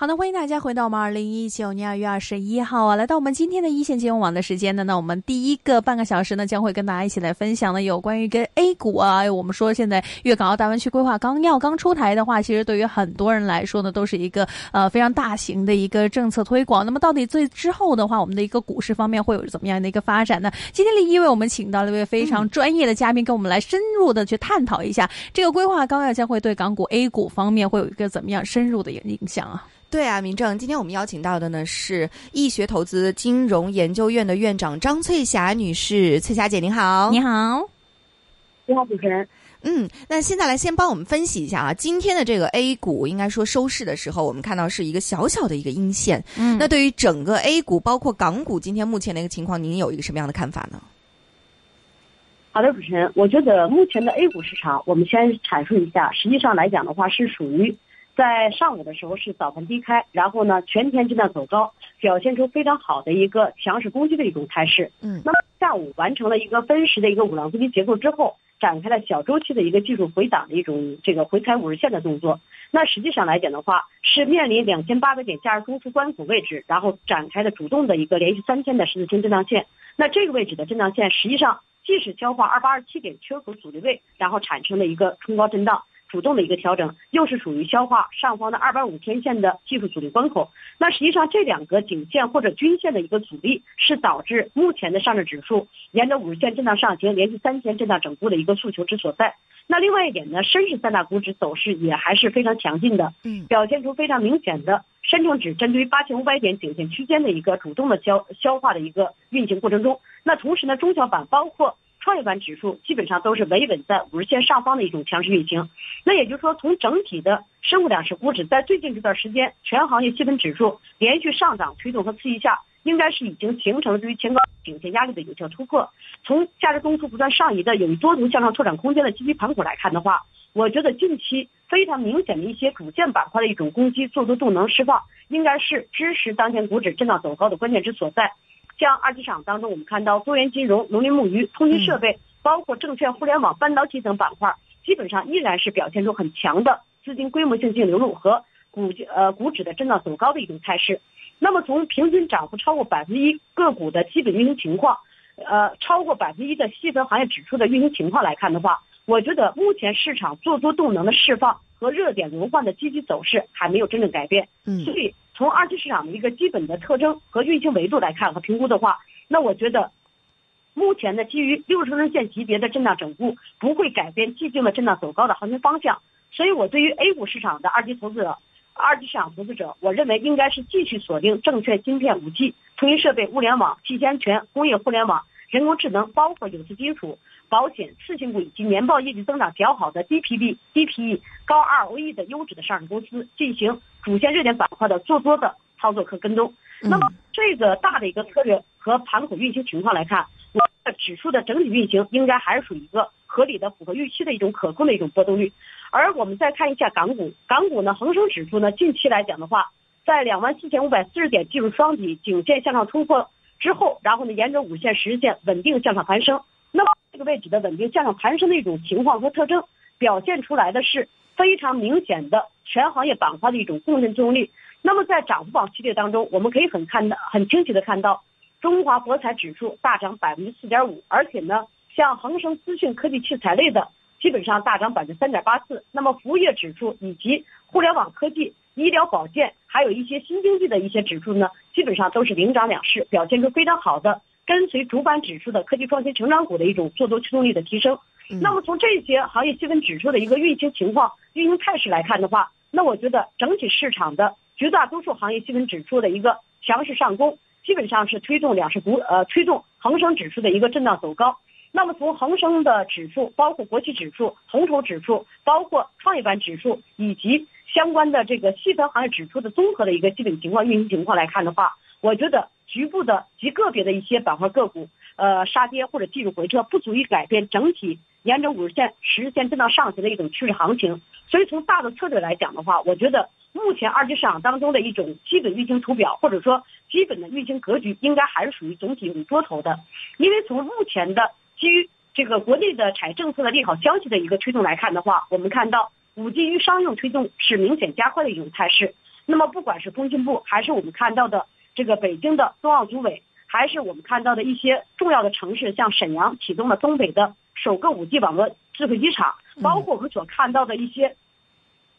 好的，欢迎大家回到我们二零一九年二月二十一号啊，来到我们今天的一线金融网的时间呢。那我们第一个半个小时呢，将会跟大家一起来分享呢，有关于跟 A 股啊。我们说现在粤港澳大湾区规划纲要刚出台的话，其实对于很多人来说呢，都是一个呃非常大型的一个政策推广。那么到底最之后的话，我们的一个股市方面会有怎么样的一个发展呢？今天立一为我们请到了一位非常专业的嘉宾，跟我们来深入的去探讨一下这个规划纲要将会对港股 A 股方面会有一个怎么样深入的一个影响啊。对啊，明正，今天我们邀请到的呢是易学投资金融研究院的院长张翠霞女士，翠霞姐您好，你好，你好，主持人。嗯，那现在来先帮我们分析一下啊，今天的这个 A 股应该说收市的时候，我们看到是一个小小的一个阴线。嗯，那对于整个 A 股，包括港股，今天目前的一个情况，您有一个什么样的看法呢？好的，主持人，我觉得目前的 A 股市场，我们先阐述一下，实际上来讲的话，是属于。在上午的时候是早盘低开，然后呢全天震荡走高，表现出非常好的一个强势攻击的一种态势。嗯，那么下午完成了一个分时的一个五浪攻击结构之后，展开了小周期的一个技术回档的一种这个回踩五日线的动作。那实际上来讲的话，是面临两千八百点价值中枢关口位置，然后展开的主动的一个连续三天的十字星震荡线。那这个位置的震荡线实际上即使消化二八二七点缺口阻力位，然后产生的一个冲高震荡。主动的一个调整，又是属于消化上方的二百五天线的技术阻力关口。那实际上这两个颈线或者均线的一个阻力，是导致目前的上证指数沿着五日线震荡上行，连续三天震荡整固的一个诉求之所在。那另外一点呢，深市三大股指走势也还是非常强劲的，嗯，表现出非常明显的深成指针对于八千五百点颈线区间的一个主动的消消化的一个运行过程中。那同时呢，中小板包括。创业板指数基本上都是维稳在五日线上方的一种强势运行，那也就是说，从整体的生物两市股指在最近这段时间，全行业细分指数连续上涨推动和刺激下，应该是已经形成了对于前高颈线压力的有效突破。从价值中枢不断上移的有多头向上拓展空间的积极盘股来看的话，我觉得近期非常明显的一些主线板块的一种攻击做多动能释放，应该是支持当前股指震荡走高的关键之所在。像二级市场当中，我们看到多元金融、农林牧渔、通信设备，包括证券、互联网、半导体等板块，基本上依然是表现出很强的资金规模性净流入和股呃股指的震荡走高的一种态势。那么从平均涨幅超过百分之一个股的基本运行情况，呃，超过百分之一的细分行业指数的运行情况来看的话，我觉得目前市场做多动能的释放和热点轮换的积极走势还没有真正改变。嗯，所以。从二级市场的一个基本的特征和运行维度来看和评估的话，那我觉得，目前的基于六十分钟线级别的震荡整固不会改变既定的震荡走高的行情方向，所以我对于 A 股市场的二级投资者、二级市场投资者，我认为应该是继续锁定证券、芯片、五 G、通信设备、物联网、信息安全、工业互联网、人工智能，包括有色金属。保险、次新股以及年报业绩增长较好的低 PB、低 PE、高 ROE 的优质的上市公司进行主线热点板块的做多的操作和跟踪。那么这个大的一个策略和盘口运行情况来看，我的指数的整体运行应该还是属于一个合理的、符合预期的一种可控的一种波动率。而我们再看一下港股，港股呢，恒生指数呢，近期来讲的话，在两万四千五百四十点技术双底颈线向上突破之后，然后呢，沿着五线、十线稳定向上攀升。那么这个位置的稳定向上攀升的一种情况和特征，表现出来的是非常明显的全行业板块的一种贡献作用力。那么在涨幅榜系列当中，我们可以很看到很清晰的看到，中华博彩指数大涨百分之四点五，而且呢，像恒生资讯科技器材类的基本上大涨百分之三点八四。那么服务业指数以及互联网科技、医疗保健，还有一些新经济的一些指数呢，基本上都是领涨两市，表现出非常好的。跟随主板指数的科技创新成长股的一种做多驱动力的提升，那么从这些行业细分指数的一个运行情况、运行态势来看的话，那我觉得整体市场的绝大多数行业细分指数的一个强势上攻，基本上是推动两市股呃推动恒生指数的一个震荡走高。那么从恒生的指数，包括国企指数、红筹指数，包括创业板指数以及相关的这个细分行业指数的综合的一个基本情况、运行情况来看的话，我觉得。局部的极个别的一些板块个股，呃，杀跌或者技术回撤，不足以改变整体沿着五日线、十日线震荡上行的一种趋势行情。所以从大的策略来讲的话，我觉得目前二级市场当中的一种基本运行图表，或者说基本的运行格局，应该还是属于总体为多头的。因为从目前的基于这个国内的产业政策的利好消息的一个推动来看的话，我们看到五 G 与商用推动是明显加快的一种态势。那么不管是工信部，还是我们看到的这个北京的冬奥组委，还是我们看到的一些重要的城市，像沈阳启动了东北的首个五 G 网络智慧机场，包括我们所看到的一些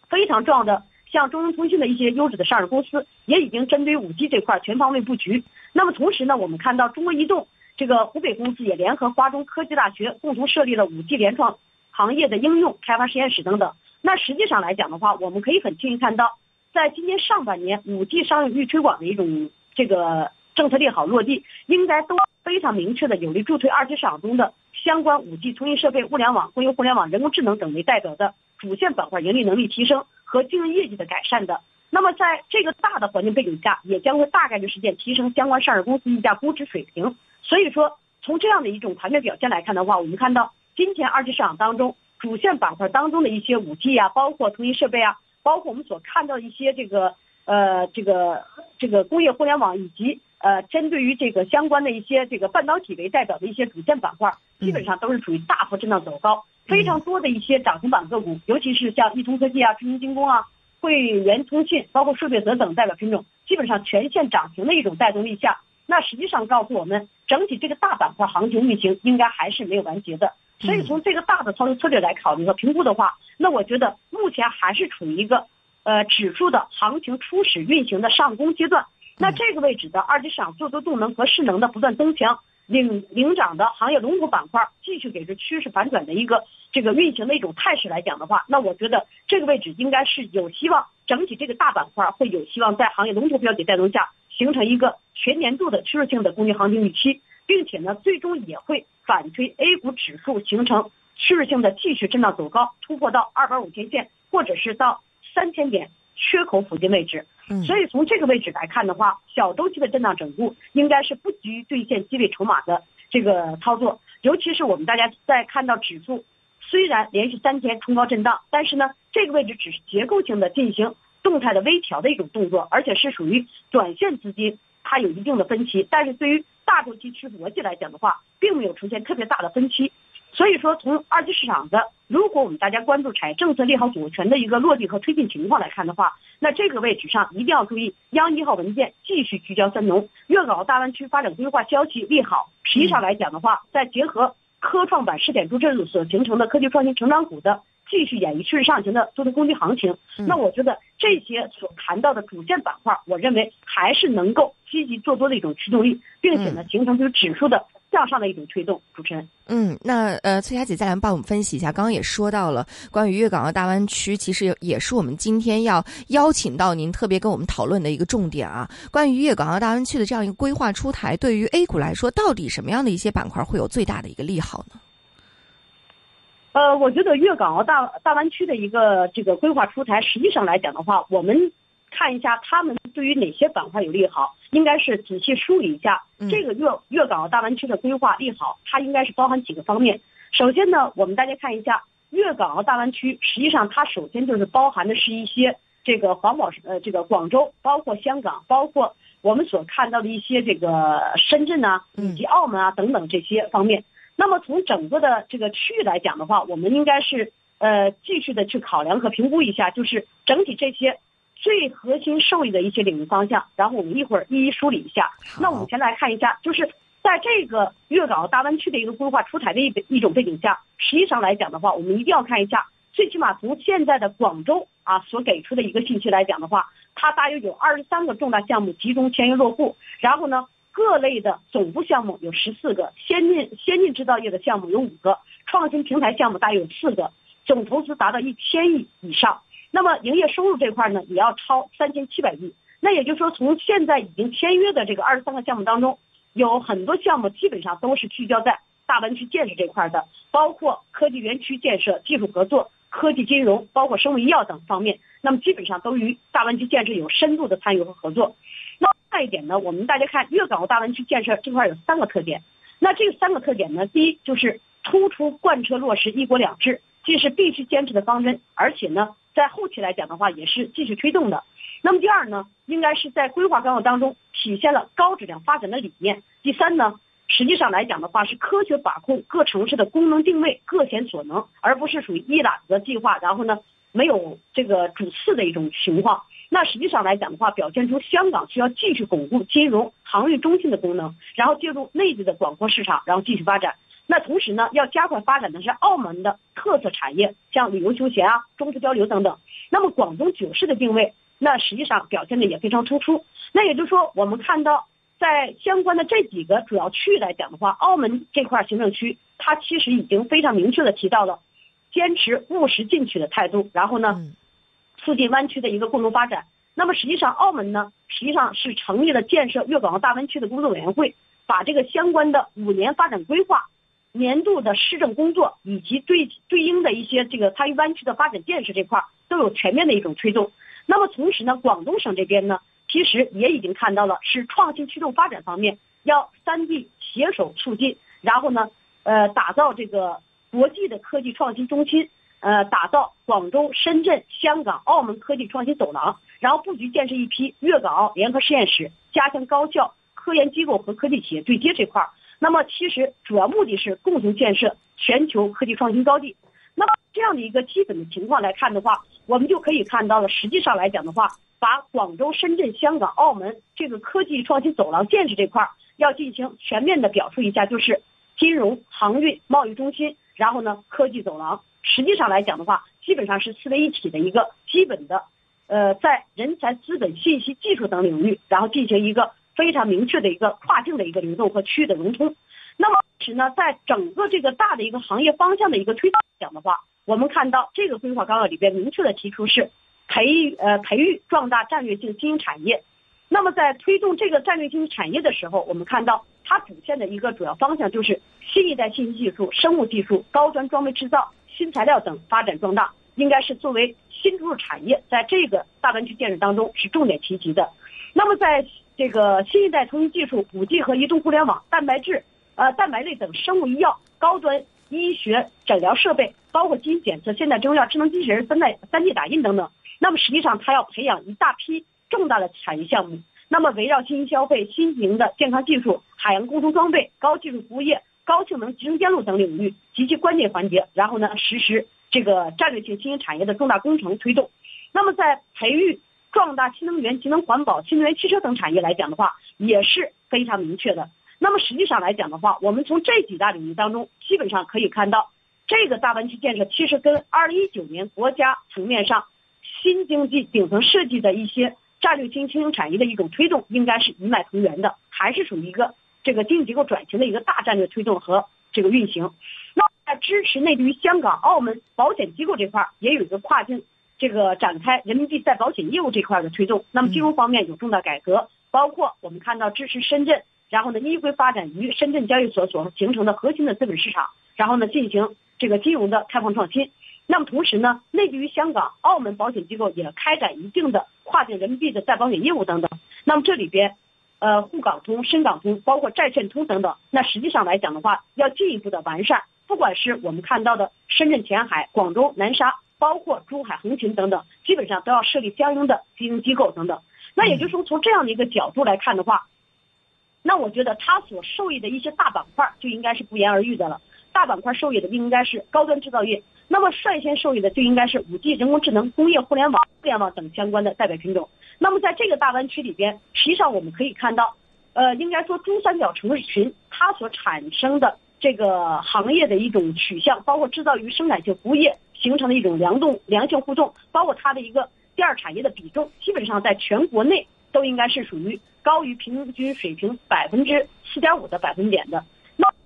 非常重要的。像中兴通讯的一些优质的上市公司，也已经针对五 G 这块全方位布局。那么同时呢，我们看到中国移动这个湖北公司也联合华中科技大学，共同设立了五 G 联创行业的应用开发实验室等等。那实际上来讲的话，我们可以很清晰看到，在今年上半年，五 G 商用域推广的一种这个政策利好落地，应该都非常明确的有力助推二级市场中的相关五 G 通信设备、物联网、工业互联网、人工智能等为代表的主线板块盈利能力提升。和经营业绩的改善的，那么在这个大的环境背景下，也将会大概率实现提升相关上市公司溢价估值水平。所以说，从这样的一种盘面表现来看的话，我们看到今天二级市场当中主线板块当中的一些五 G 啊，包括通信设备啊，包括我们所看到的一些这个呃这个这个工业互联网以及呃针对于这个相关的一些这个半导体为代表的一些主线板块，基本上都是处于大幅震荡走高。非常多的一些涨停板个股，尤其是像易通科技啊、中兴精工啊、汇源通信，包括数贝泽等代表品种，基本上全线涨停的一种带动力下，那实际上告诉我们，整体这个大板块行情运行应该还是没有完结的。所以从这个大的操作策略来考虑和评估的话，那我觉得目前还是处于一个呃指数的行情初始运行的上攻阶段。那这个位置的二级市场做多动能和势能的不断增强。领领涨的行业龙头板块继续给这趋势反转的一个这个运行的一种态势来讲的话，那我觉得这个位置应该是有希望，整体这个大板块会有希望在行业龙头标的带动下形成一个全年度的趋势性的攻击行情预期，并且呢，最终也会反推 A 股指数形成趋势性的继续震荡走高，突破到二百五天线或者是到三千点。缺口附近位置，所以从这个位置来看的话，小周期的震荡整固应该是不急于兑现激励筹码的这个操作。尤其是我们大家在看到指数虽然连续三天冲高震荡，但是呢，这个位置只是结构性的进行动态的微调的一种动作，而且是属于短线资金它有一定的分歧，但是对于大周期趋势逻辑来讲的话，并没有出现特别大的分歧。所以说，从二级市场的，如果我们大家关注产业政策利好组合拳的一个落地和推进情况来看的话，那这个位置上一定要注意，央一号文件继续聚焦三农，粤港澳大湾区发展规划消息利好。实际上来讲的话，再结合科创板试点助阵所形成的科技创新成长股的继续演绎趋势上行的多头攻击行情，那我觉得这些所谈到的主线板块，我认为还是能够积极做多的一种驱动力，并且呢，形成就是指数的。向上的一种推动，主持人。嗯，那呃，崔霞姐再来帮我们分析一下。刚刚也说到了关于粤港澳大湾区，其实也是我们今天要邀请到您特别跟我们讨论的一个重点啊。关于粤港澳大湾区的这样一个规划出台，对于 A 股来说，到底什么样的一些板块会有最大的一个利好呢？呃，我觉得粤港澳大大湾区的一个这个规划出台，实际上来讲的话，我们。看一下他们对于哪些板块有利好，应该是仔细梳理一下这个粤粤港澳大湾区的规划利好，它应该是包含几个方面。首先呢，我们大家看一下粤港澳大湾区，实际上它首先就是包含的是一些这个环保呃这个广州，包括香港，包括我们所看到的一些这个深圳啊，以及澳门啊等等这些方面。那么从整个的这个区域来讲的话，我们应该是呃继续的去考量和评估一下，就是整体这些。最核心受益的一些领域方向，然后我们一会儿一一梳理一下。那我们先来看一下，就是在这个粤港澳大湾区的一个规划出台的一一种背景下，实际上来讲的话，我们一定要看一下，最起码从现在的广州啊所给出的一个信息来讲的话，它大约有二十三个重大项目集中签约落户，然后呢，各类的总部项目有十四个，先进先进制造业的项目有五个，创新平台项目大约有四个，总投资达到一千亿以上。那么营业收入这块呢，也要超三千七百亿。那也就是说，从现在已经签约的这个二十三个项目当中，有很多项目基本上都是聚焦在大湾区建设这块的，包括科技园区建设、技术合作、科技金融，包括生物医药等方面。那么基本上都与大湾区建设有深度的参与和合作。那再一点呢，我们大家看粤港澳大湾区建设这块有三个特点。那这三个特点呢，第一就是突出贯彻落实一国两制，这是必须坚持的方针，而且呢。在后期来讲的话，也是继续推动的。那么第二呢，应该是在规划纲要当中体现了高质量发展的理念。第三呢，实际上来讲的话，是科学把控各城市的功能定位，各显所能，而不是属于一揽子计划，然后呢没有这个主次的一种情况。那实际上来讲的话，表现出香港需要继续巩固金融、航运中心的功能，然后介入内地的广阔市场，然后继续发展。那同时呢，要加快发展的是澳门的特色产业，像旅游休闲啊、中资交流等等。那么广东九市的定位，那实际上表现的也非常突出。那也就是说，我们看到。在相关的这几个主要区域来讲的话，澳门这块行政区，它其实已经非常明确的提到了坚持务实进取的态度，然后呢，促进湾区的一个共同发展。那么实际上，澳门呢，实际上是成立了建设粤港澳大湾区的工作委员会，把这个相关的五年发展规划、年度的施政工作以及对对应的一些这个参与湾区的发展建设这块都有全面的一种推动。那么同时呢，广东省这边呢。其实也已经看到了，是创新驱动发展方面要三地携手促进，然后呢，呃，打造这个国际的科技创新中心，呃，打造广州、深圳、香港、澳门科技创新走廊，然后布局建设一批粤港澳联合实验室，加强高校、科研机构和科技企业对接这块儿。那么，其实主要目的是共同建设全球科技创新高地。那么，这样的一个基本的情况来看的话，我们就可以看到了，实际上来讲的话。把广州、深圳、香港、澳门这个科技创新走廊建设这块儿要进行全面的表述一下，就是金融、航运、贸易中心，然后呢科技走廊。实际上来讲的话，基本上是四位一体的一个基本的，呃，在人才、资本、信息技术等领域，然后进行一个非常明确的一个跨境的一个流动和区域的融通。那么，其实呢，在整个这个大的一个行业方向的一个推动讲的话，我们看到这个规划纲要里边明确的提出是。培育呃培育壮大战略性新兴产业，那么在推动这个战略性产业的时候，我们看到它主线的一个主要方向就是新一代信息技术、生物技术、高端装备制造、新材料等发展壮大，应该是作为新注入产业，在这个大湾区建设当中是重点提及的。那么在这个新一代通信技术、五 G 和移动互联网、蛋白质、呃蛋白类等生物医药、高端医学诊疗设备，包括基因检测、现代中药、智能机器人、三代三 D 打印等等。那么实际上，它要培养一大批重大的产业项目。那么围绕新型消费、新型的健康技术、海洋工程装备、高技术服务业、高性能集成电路等领域极其关键环节，然后呢实施这个战略性新兴产业的重大工程推动。那么在培育壮大新能源、节能环保、新能源汽车等产业来讲的话，也是非常明确的。那么实际上来讲的话，我们从这几大领域当中，基本上可以看到，这个大湾区建设其实跟二零一九年国家层面上。新经济顶层设计的一些战略性新兴产业的一种推动，应该是一脉同源的，还是属于一个这个经济结构转型的一个大战略推动和这个运行。那在支持内地于香港、澳门保险机构这块，也有一个跨境这个展开人民币在保险业务这块的推动。那么金融方面有重大改革，包括我们看到支持深圳，然后呢依规发展于深圳交易所所形成的核心的资本市场，然后呢进行这个金融的开放创新。那么同时呢，内地于香港、澳门保险机构也开展一定的跨境人民币的再保险业务等等。那么这里边，呃，沪港通、深港通，包括债券通等等。那实际上来讲的话，要进一步的完善。不管是我们看到的深圳前海、广州南沙，包括珠海横琴等等，基本上都要设立相应的金融机构等等。那也就是说，从这样的一个角度来看的话，那我觉得它所受益的一些大板块就应该是不言而喻的了。大板块受益的应该是高端制造业。那么率先受益的就应该是五 G、人工智能、工业互联网、互联网等相关的代表品种。那么在这个大湾区里边，实际上我们可以看到，呃，应该说珠三角城市群它所产生的这个行业的一种取向，包括制造与生产性服务业形成的一种良动良性互动，包括它的一个第二产业的比重，基本上在全国内都应该是属于高于平均水平百分之四点五的百分点的。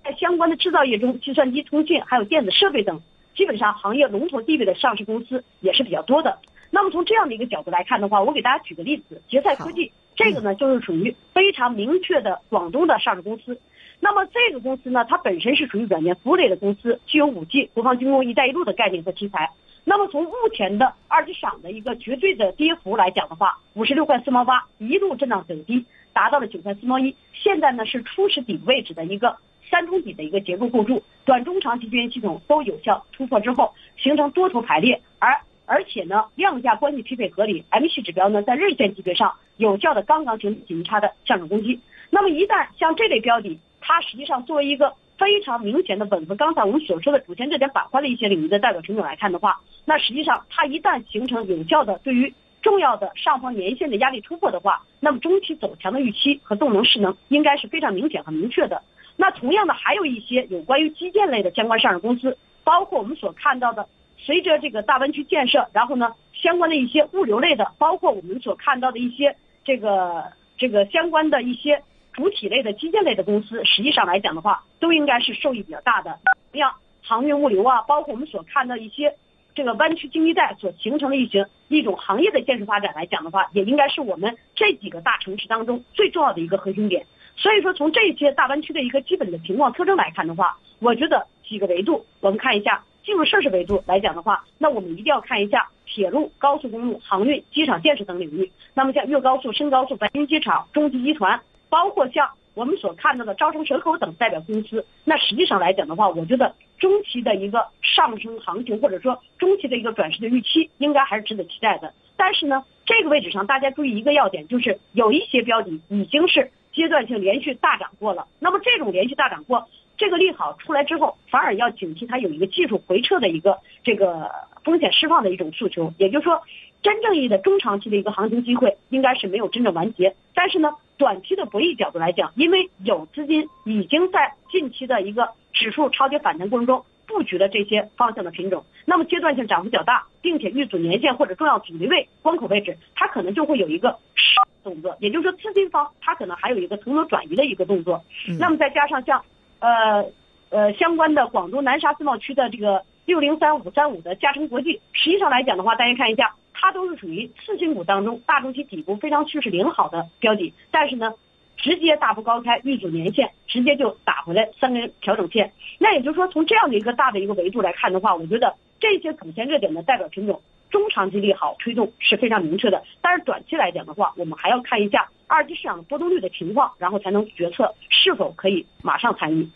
那在相关的制造业中，计算机、通讯还有电子设备等。基本上行业龙头地位的上市公司也是比较多的。那么从这样的一个角度来看的话，我给大家举个例子，杰赛科技这个呢就是属于非常明确的广东的上市公司。那么这个公司呢，它本身是属于软件服务类的公司，具有五 G、国防军工、一带一路的概念和题材。那么从目前的二级市场的一个绝对的跌幅来讲的话，五十六块四毛八一路震荡走低，达到了九块四毛一，现在呢是初始底部位置的一个。三中底的一个结构构筑，短中长期均线系统都有效突破之后，形成多头排列，而而且呢，量价关系匹配合理，M 系指标呢在日线级别上有效的刚刚形成差的向上攻击。那么一旦像这类标的它实际上作为一个非常明显的吻合刚才我们所说的主线热点板块的一些领域的代表品种来看的话，那实际上它一旦形成有效的对于重要的上方年线的压力突破的话，那么中期走强的预期和动能势能应该是非常明显和明确的。那同样的还有一些有关于基建类的相关上市公司，包括我们所看到的，随着这个大湾区建设，然后呢相关的一些物流类的，包括我们所看到的一些这个这个相关的一些主体类的基建类的公司，实际上来讲的话，都应该是受益比较大的。同样，航运物流啊，包括我们所看到一些这个湾区经济带所形成的一些一种行业的建设发展来讲的话，也应该是我们这几个大城市当中最重要的一个核心点。所以说，从这些大湾区的一个基本的情况特征来看的话，我觉得几个维度，我们看一下基础设施维度来讲的话，那我们一定要看一下铁路、高速公路、航运、机场建设等领域。那么像粤高速、深高速、白云机场、中集集团，包括像我们所看到的招商蛇口等代表公司，那实际上来讲的话，我觉得中期的一个上升行情或者说中期的一个转势的预期，应该还是值得期待的。但是呢，这个位置上大家注意一个要点，就是有一些标的已经是。阶段性连续大涨过了，那么这种连续大涨过，这个利好出来之后，反而要警惕它有一个技术回撤的一个这个风险释放的一种诉求。也就是说，真正意义的中长期的一个行情机会应该是没有真正完结。但是呢，短期的博弈角度来讲，因为有资金已经在近期的一个指数超跌反弹过程中布局了这些方向的品种，那么阶段性涨幅较大，并且遇阻年线或者重要阻力位关口位置，它可能就会有一个。动作，也就是说，资金方他可能还有一个从容转移的一个动作。那么再加上像，呃呃相关的广州南沙自贸区的这个六零三五三五的嘉诚国际，实际上来讲的话，大家看一下，它都是属于次新股当中大周期底部非常趋势良好的标的，但是呢，直接大幅高开遇阻年线，直接就打回来三根调整线。那也就是说，从这样的一个大的一个维度来看的话，我觉得这些主线热点的代表品种。中长期利好推动是非常明确的，但是短期来讲的话，我们还要看一下二级市场的波动率的情况，然后才能决策是否可以马上参与。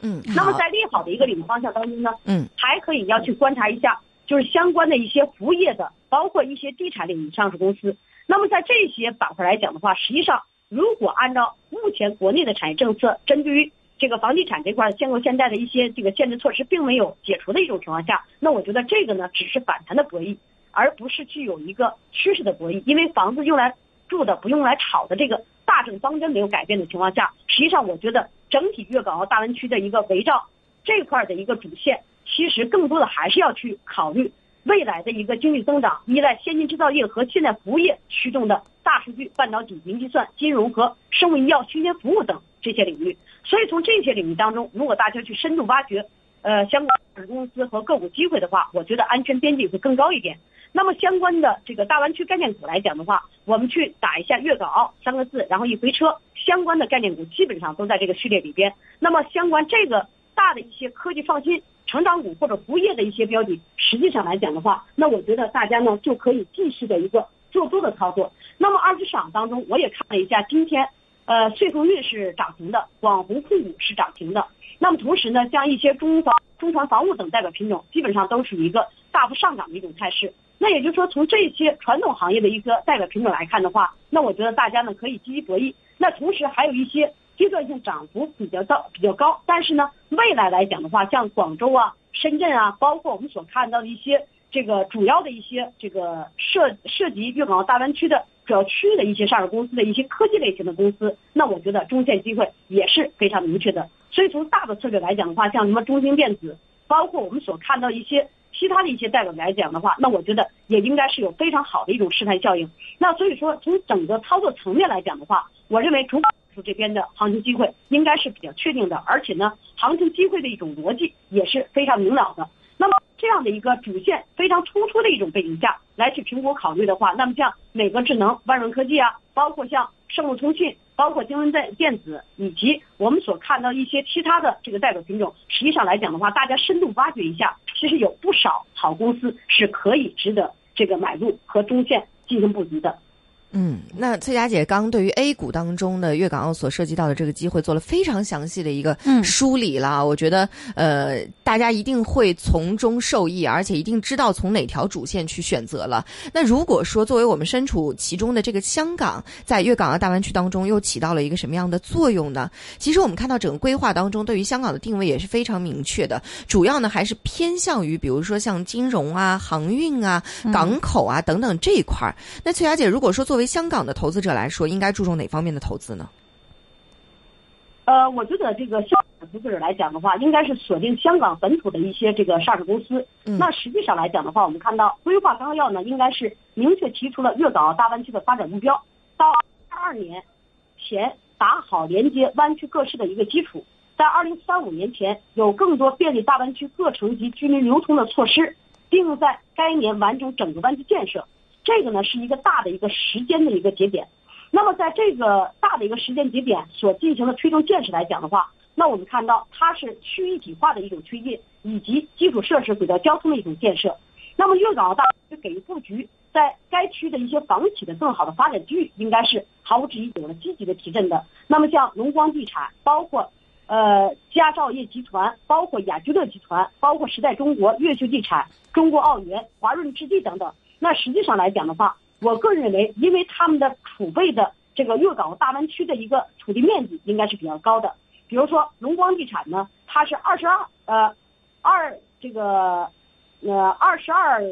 嗯，那么在利好的一个领域方向当中呢，嗯，还可以要去观察一下，就是相关的一些服务业的，包括一些地产领域上市公司。那么在这些板块来讲的话，实际上如果按照目前国内的产业政策，针对于这个房地产这块限购限贷的一些这个限制措施并没有解除的一种情况下，那我觉得这个呢只是反弹的博弈。而不是具有一个趋势的博弈，因为房子用来住的，不用来炒的这个大政方针没有改变的情况下，实际上我觉得整体粤港澳大湾区的一个围绕这块的一个主线，其实更多的还是要去考虑未来的一个经济增长，依赖先进制造业和现代服务业驱动的大数据、半导体、云计算、金融和生物医药、新鲜服务等这些领域。所以从这些领域当中，如果大家去深度挖掘，呃，相关公司和个股机会的话，我觉得安全边际会更高一点。那么相关的这个大湾区概念股来讲的话，我们去打一下粤港澳三个字，然后一回车，相关的概念股基本上都在这个序列里边。那么相关这个大的一些科技创新成长股或者服务业的一些标的，实际上来讲的话，那我觉得大家呢就可以继续的一个做多的操作。那么二级市场当中，我也看了一下，今天呃穗丰运是涨停的，广宏控股是涨停的。那么同时呢，像一些中房、中船防务等代表品种，基本上都是一个大幅上涨的一种态势。那也就是说，从这些传统行业的一个代表品种来看的话，那我觉得大家呢可以积极博弈。那同时还有一些阶段性涨幅比较高、比较高，但是呢，未来来讲的话，像广州啊、深圳啊，包括我们所看到的一些这个主要的一些这个涉涉及粤港澳大湾区的主要区域的一些上市公司的一些科技类型的公司，那我觉得中线机会也是非常明确的。所以从大的策略来讲的话，像什么中兴电子，包括我们所看到一些。其他的一些代表来讲的话，那我觉得也应该是有非常好的一种示范效应。那所以说，从整个操作层面来讲的话，我认为主板这边的行情机会应该是比较确定的，而且呢，行情机会的一种逻辑也是非常明了的。那么这样的一个主线非常突出的一种背景下来去评估考虑的话，那么像美格智能、万润科技啊，包括像盛路通信。包括金文电电子以及我们所看到一些其他的这个代表品种，实际上来讲的话，大家深度挖掘一下，其实有不少好公司是可以值得这个买入和中线进行布局的。嗯，那翠霞姐刚对于 A 股当中的粤港澳所涉及到的这个机会做了非常详细的一个梳理了，嗯、我觉得呃大家一定会从中受益，而且一定知道从哪条主线去选择了。那如果说作为我们身处其中的这个香港，在粤港澳大湾区当中又起到了一个什么样的作用呢？其实我们看到整个规划当中对于香港的定位也是非常明确的，主要呢还是偏向于比如说像金融啊、航运啊、港口啊等等这一块儿。那翠霞姐，如果说作为香港的投资者来说，应该注重哪方面的投资呢？呃，我觉得这个香港投资者来讲的话，应该是锁定香港本土的一些这个上市公司。嗯、那实际上来讲的话，我们看到规划纲要呢，应该是明确提出了粤港澳大湾区的发展目标，到二二年前打好连接湾区各市的一个基础，在二零三五年前有更多便利大湾区各城及居民流通的措施，并在该年完成整个湾区建设。这个呢是一个大的一个时间的一个节点。那么在这个大的一个时间节点所进行的推动建设来讲的话，那我们看到它是区一体化的一种推进，以及基础设施轨道交通的一种建设。那么粤港澳大湾区给予布局，在该区的一些房企的更好的发展机遇，应该是毫无质疑有了积极的提振的。那么像龙光地产，包括呃佳兆业集团，包括雅居乐集团，包括时代中国、越秀地产、中国奥园、华润置地等等。那实际上来讲的话，我个人认为，因为他们的储备的这个粤港澳大湾区的一个土地面积应该是比较高的。比如说龙光地产呢，它是二十二呃二这个呃二十二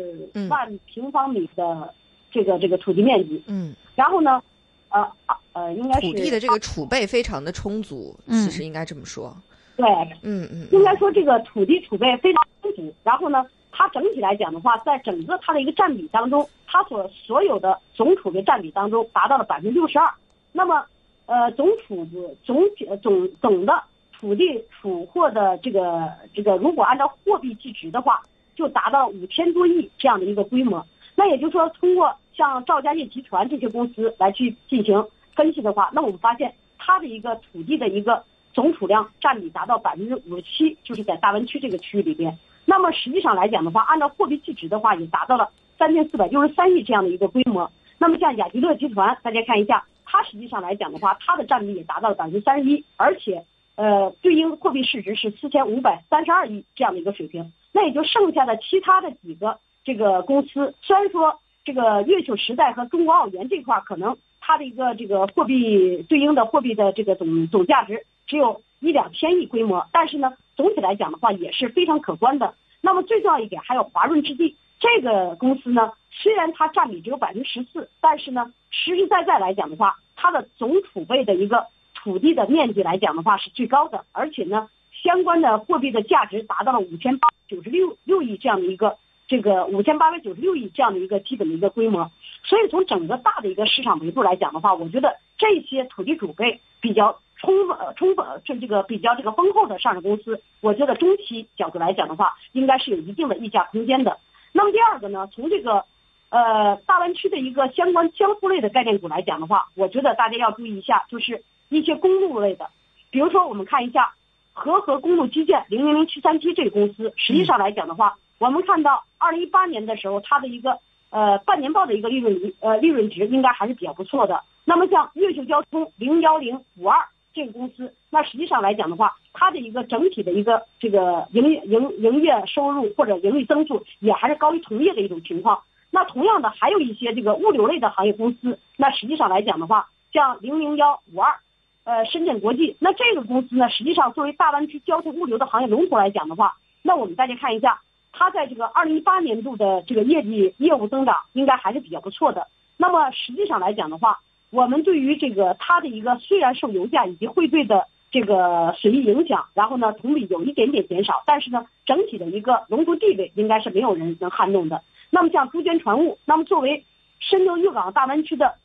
万平方米的这个这个土地面积。嗯。然后呢，呃呃，应该是土地的这个储备非常的充足，嗯、其实应该这么说。对。嗯嗯。应该说这个土地储备非常充足，然后呢。它整体来讲的话，在整个它的一个占比当中，它所所有的总储备占比当中达到了百分之六十二。那么，呃，总储总总总的土地储货的这个这个，如果按照货币计值的话，就达到五千多亿这样的一个规模。那也就是说，通过像赵家业集团这些公司来去进行分析的话，那我们发现它的一个土地的一个总储量占比达到百分之五十七，就是在大湾区这个区域里边。那么实际上来讲的话，按照货币计值的话，也达到了三千四百六十三亿这样的一个规模。那么像雅居乐集团，大家看一下，它实际上来讲的话，它的占比也达到了百分之三十一，而且呃，对应货币市值是四千五百三十二亿这样的一个水平。那也就剩下的其他的几个这个公司，虽然说这个月球时代和中国奥园这块可能它的一个这个货币对应的货币的这个总总价值只有一两千亿规模，但是呢。总体来讲的话也是非常可观的。那么最重要一点，还有华润置地这个公司呢，虽然它占比只有百分之十四，但是呢，实实在在来讲的话，它的总储备的一个土地的面积来讲的话是最高的，而且呢，相关的货币的价值达到了五千八九十六六亿这样的一个这个五千八百九十六亿这样的一个基本的一个规模。所以从整个大的一个市场维度来讲的话，我觉得这些土地储备比较。充分、充分这这个比较这个丰厚的上市公司，我觉得中期角度来讲的话，应该是有一定的溢价空间的。那么第二个呢，从这个呃大湾区的一个相关交付类的概念股来讲的话，我觉得大家要注意一下，就是一些公路类的，比如说我们看一下和合公路基建零零零七三七这个公司，实际上来讲的话，我们看到二零一八年的时候，它的一个呃半年报的一个利润呃利润值应该还是比较不错的。那么像越秀交通零幺零五二。这个公司，那实际上来讲的话，它的一个整体的一个这个营营营业收入或者盈利增速也还是高于同业的一种情况。那同样的，还有一些这个物流类的行业公司，那实际上来讲的话，像零零幺五二，呃，深圳国际，那这个公司呢，实际上作为大湾区交通物流的行业龙头来讲的话，那我们大家看一下，它在这个二零一八年度的这个业绩业务增长应该还是比较不错的。那么实际上来讲的话，我们对于这个它的一个虽然受油价以及汇兑的这个损益影响，然后呢同比有一点点减少，但是呢整体的一个龙头地位应该是没有人能撼动的。那么像珠江船务，那么作为深圳粤港大湾区的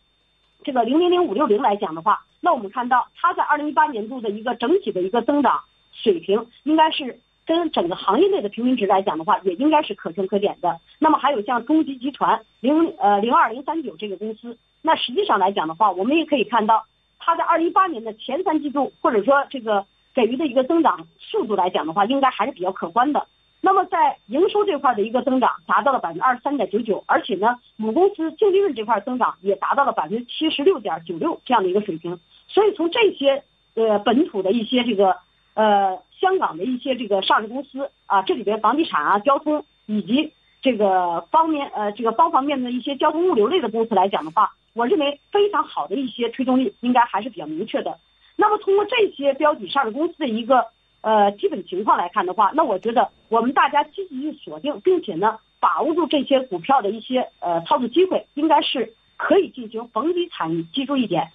这个零零零五六零来讲的话，那我们看到它在二零一八年度的一个整体的一个增长水平，应该是跟整个行业内的平均值来讲的话，也应该是可圈可点的。那么还有像中集集团零呃零二零三九这个公司。那实际上来讲的话，我们也可以看到，它在二零一八年的前三季度，或者说这个给予的一个增长速度来讲的话，应该还是比较可观的。那么在营收这块的一个增长达到了百分之二十三点九九，而且呢，母公司净利润这块增长也达到了百分之七十六点九六这样的一个水平。所以从这些呃本土的一些这个呃香港的一些这个上市公司啊，这里边房地产啊、交通以及这个方面呃这个方方面面的一些交通物流类的公司来讲的话，我认为非常好的一些推动力应该还是比较明确的。那么通过这些标的上市公司的一个。呃，基本情况来看的话，那我觉得我们大家积极去锁定，并且呢，把握住这些股票的一些呃操作机会，应该是可以进行逢低参与。记住一点，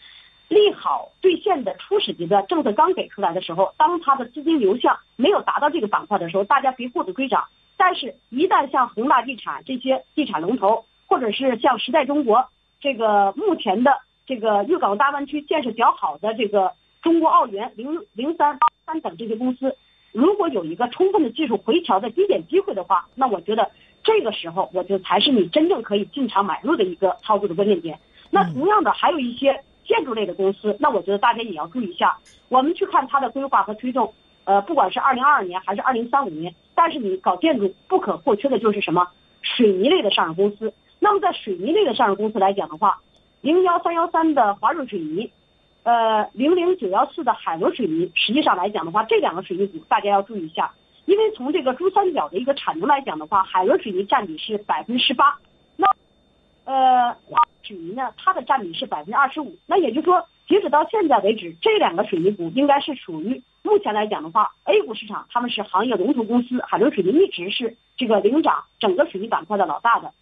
利好兑现的初始阶段政策刚给出来的时候，当它的资金流向没有达到这个板块的时候，大家别过度追涨。但是，一旦像恒大地产这些地产龙头，或者是像时代中国这个目前的这个粤港澳大湾区建设较好的这个。中国奥园零零三八三等这些公司，如果有一个充分的技术回调的低点机会的话，那我觉得这个时候我觉得才是你真正可以进场买入的一个操作的关键点。那同样的，还有一些建筑类的公司，那我觉得大家也要注意一下。我们去看它的规划和推动，呃，不管是二零二二年还是二零三五年，但是你搞建筑不可或缺的就是什么水泥类的上市公司。那么在水泥类的上市公司来讲的话，零幺三幺三的华润水泥。呃，零零九幺四的海螺水泥，实际上来讲的话，这两个水泥股大家要注意一下，因为从这个珠三角的一个产能来讲的话，海螺水泥占比是百分之十八，那呃华水泥呢，它的占比是百分之二十五，那也就是说，截止到现在为止，这两个水泥股应该是属于目前来讲的话，A 股市场他们是行业龙头公司，海螺水泥一直是这个领涨整个水泥板块的老大的。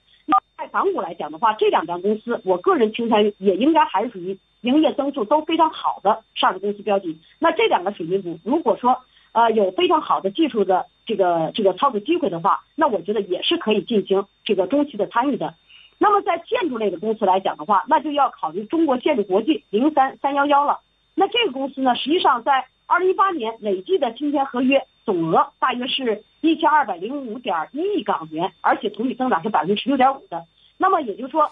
在港股来讲的话，这两家公司，我个人倾向于也应该还是属于。营业增速都非常好的上市公司标的，那这两个水泥股，如果说呃有非常好的技术的这个这个操作机会的话，那我觉得也是可以进行这个中期的参与的。那么在建筑类的公司来讲的话，那就要考虑中国建筑国际零三三幺幺了。那这个公司呢，实际上在二零一八年累计的今天合约总额大约是一千二百零五点一亿港元，而且同比增长是百分之十六点五的。那么也就是说，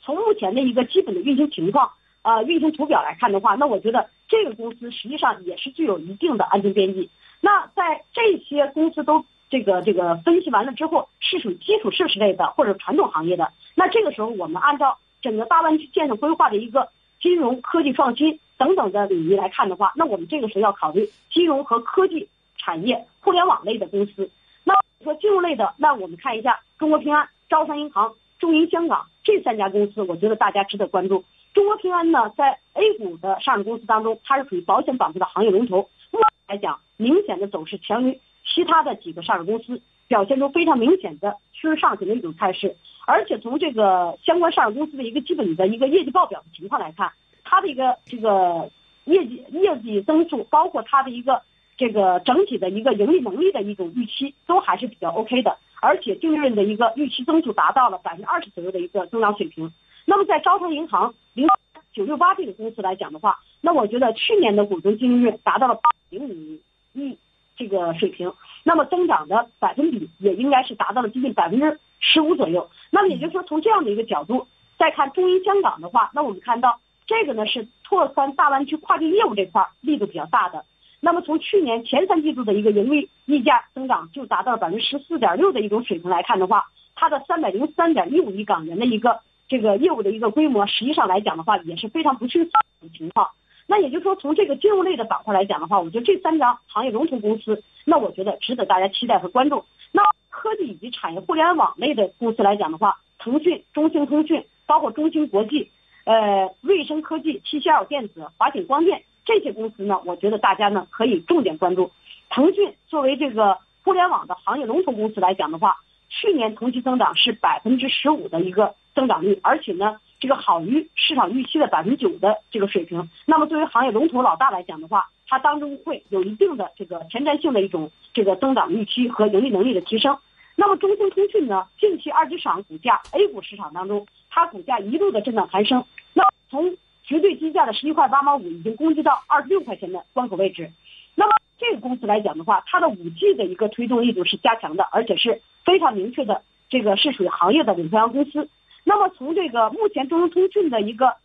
从目前的一个基本的运行情况。呃，运行图表来看的话，那我觉得这个公司实际上也是具有一定的安全边际。那在这些公司都这个这个分析完了之后，是属于基础设施类的或者传统行业的。那这个时候，我们按照整个大湾区建设规划的一个金融科技创新等等的领域来看的话，那我们这个时候要考虑金融和科技产业、互联网类的公司。那说金融类的，那我们看一下中国平安、招商银行、中银香港这三家公司，我觉得大家值得关注。中国平安呢，在 A 股的上市公司当中，它是属于保险板块的行业龙头。目前来讲，明显的走势强于其他的几个上市公司，表现出非常明显的趋势上行的一种态势。而且从这个相关上市公司的一个基本的一个业绩报表的情况来看，它的一个这个业绩业绩增速，包括它的一个这个整体的一个盈利能力的一种预期，都还是比较 OK 的。而且净利润的一个预期增速达到了百分之二十左右的一个增长水平。那么在招商银行零九六八这个公司来讲的话，那我觉得去年的股东净利润达到了八零五亿这个水平，那么增长的百分比也应该是达到了接近百分之十五左右。那么也就是说，从这样的一个角度再看中银香港的话，那我们看到这个呢是拓宽大湾区跨境业务这块力度比较大的。那么从去年前三季度的一个盈利溢价增长就达到了百分之十四点六的一种水平来看的话，它的三百零三点一五亿港元的一个。这个业务的一个规模，实际上来讲的话，也是非常不逊色的情况。那也就是说，从这个金融类的板块来讲的话，我觉得这三家行业龙头公司，那我觉得值得大家期待和关注。那科技以及产业互联网类的公司来讲的话，腾讯、中兴通讯，包括中芯国际、呃瑞声科技、七七二电子、华景光电这些公司呢，我觉得大家呢可以重点关注。腾讯作为这个互联网的行业龙头公司来讲的话，去年同期增长是百分之十五的一个。增长率，而且呢，这个好于市场预期的百分之九的这个水平。那么，对于行业龙头老大来讲的话，它当中会有一定的这个前瞻性的一种这个增长预期和盈利能力的提升。那么，中兴通讯呢，近期二级市场股价 A 股市场当中，它股价一路的震荡攀升，那从绝对低价的十一块八毛五已经攻击到二十六块钱的关口位置。那么，这个公司来讲的话，它的五 G 的一个推动力度是加强的，而且是非常明确的，这个是属于行业的领头羊公司。那么从这个目前中兴通讯的一个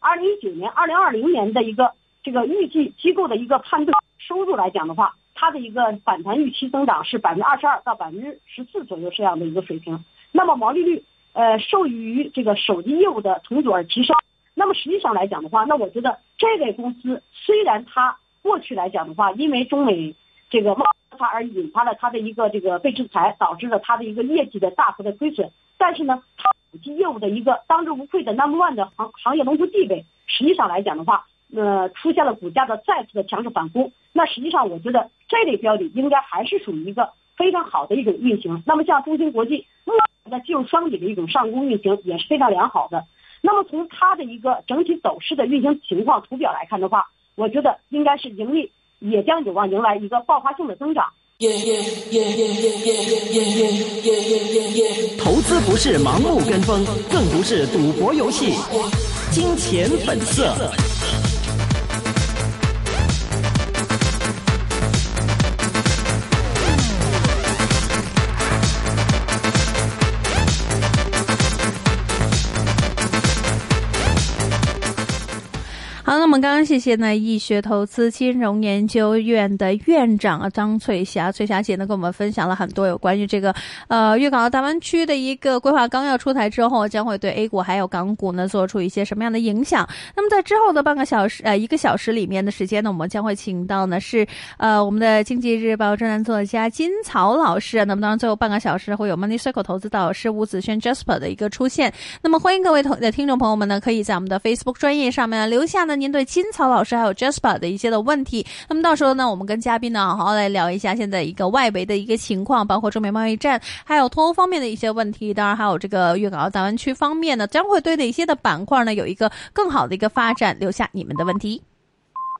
二零一九年、二零二零年的一个这个预计机构的一个判断收入来讲的话，它它的一个反弹预期增长是百分之二十二到百分之十四左右这样的一个水平。那么毛利率呃受益于这个手机业务的重组而提升。那么实际上来讲的话，那我觉得这类公司虽然它过去来讲的话，因为中美这个贸易差而引发了它的一个这个被制裁，导致了它的一个业绩的大幅的亏损。但是呢，它五 G 业务的一个当之无愧的 number one 的行行业龙头地位，实际上来讲的话，呃，出现了股价的再次的强势反攻。那实际上我觉得这类标的应该还是属于一个非常好的一种运行。那么像中芯国际目前的进入双底的一种上攻运行也是非常良好的。那么从它的一个整体走势的运行情况图表来看的话，我觉得应该是盈利也将有望迎来一个爆发性的增长。投资不是盲目跟风，更不是赌博游戏。金钱本色。刚刚谢谢呢易学投资金融研究院的院长啊张翠霞，翠霞姐呢跟我们分享了很多有关于这个呃粤港澳大湾区的一个规划纲要出台之后，将会对 A 股还有港股呢做出一些什么样的影响。那么在之后的半个小时呃一个小时里面的时间呢，我们将会请到呢是呃我们的经济日报专栏作家金草老师。那么当然最后半个小时会有 Money Circle 投资导师吴子轩 Jasper 的一个出现。那么欢迎各位同的听众朋友们呢，可以在我们的 Facebook 专业上面留下呢。您对金草老师还有 Jasper 的一些的问题，那么到时候呢，我们跟嘉宾呢好好来聊一下现在一个外围的一个情况，包括中美贸易战，还有脱欧方面的一些问题，当然还有这个粤港澳大湾区方面呢，将会对哪些的板块呢有一个更好的一个发展，留下你们的问题。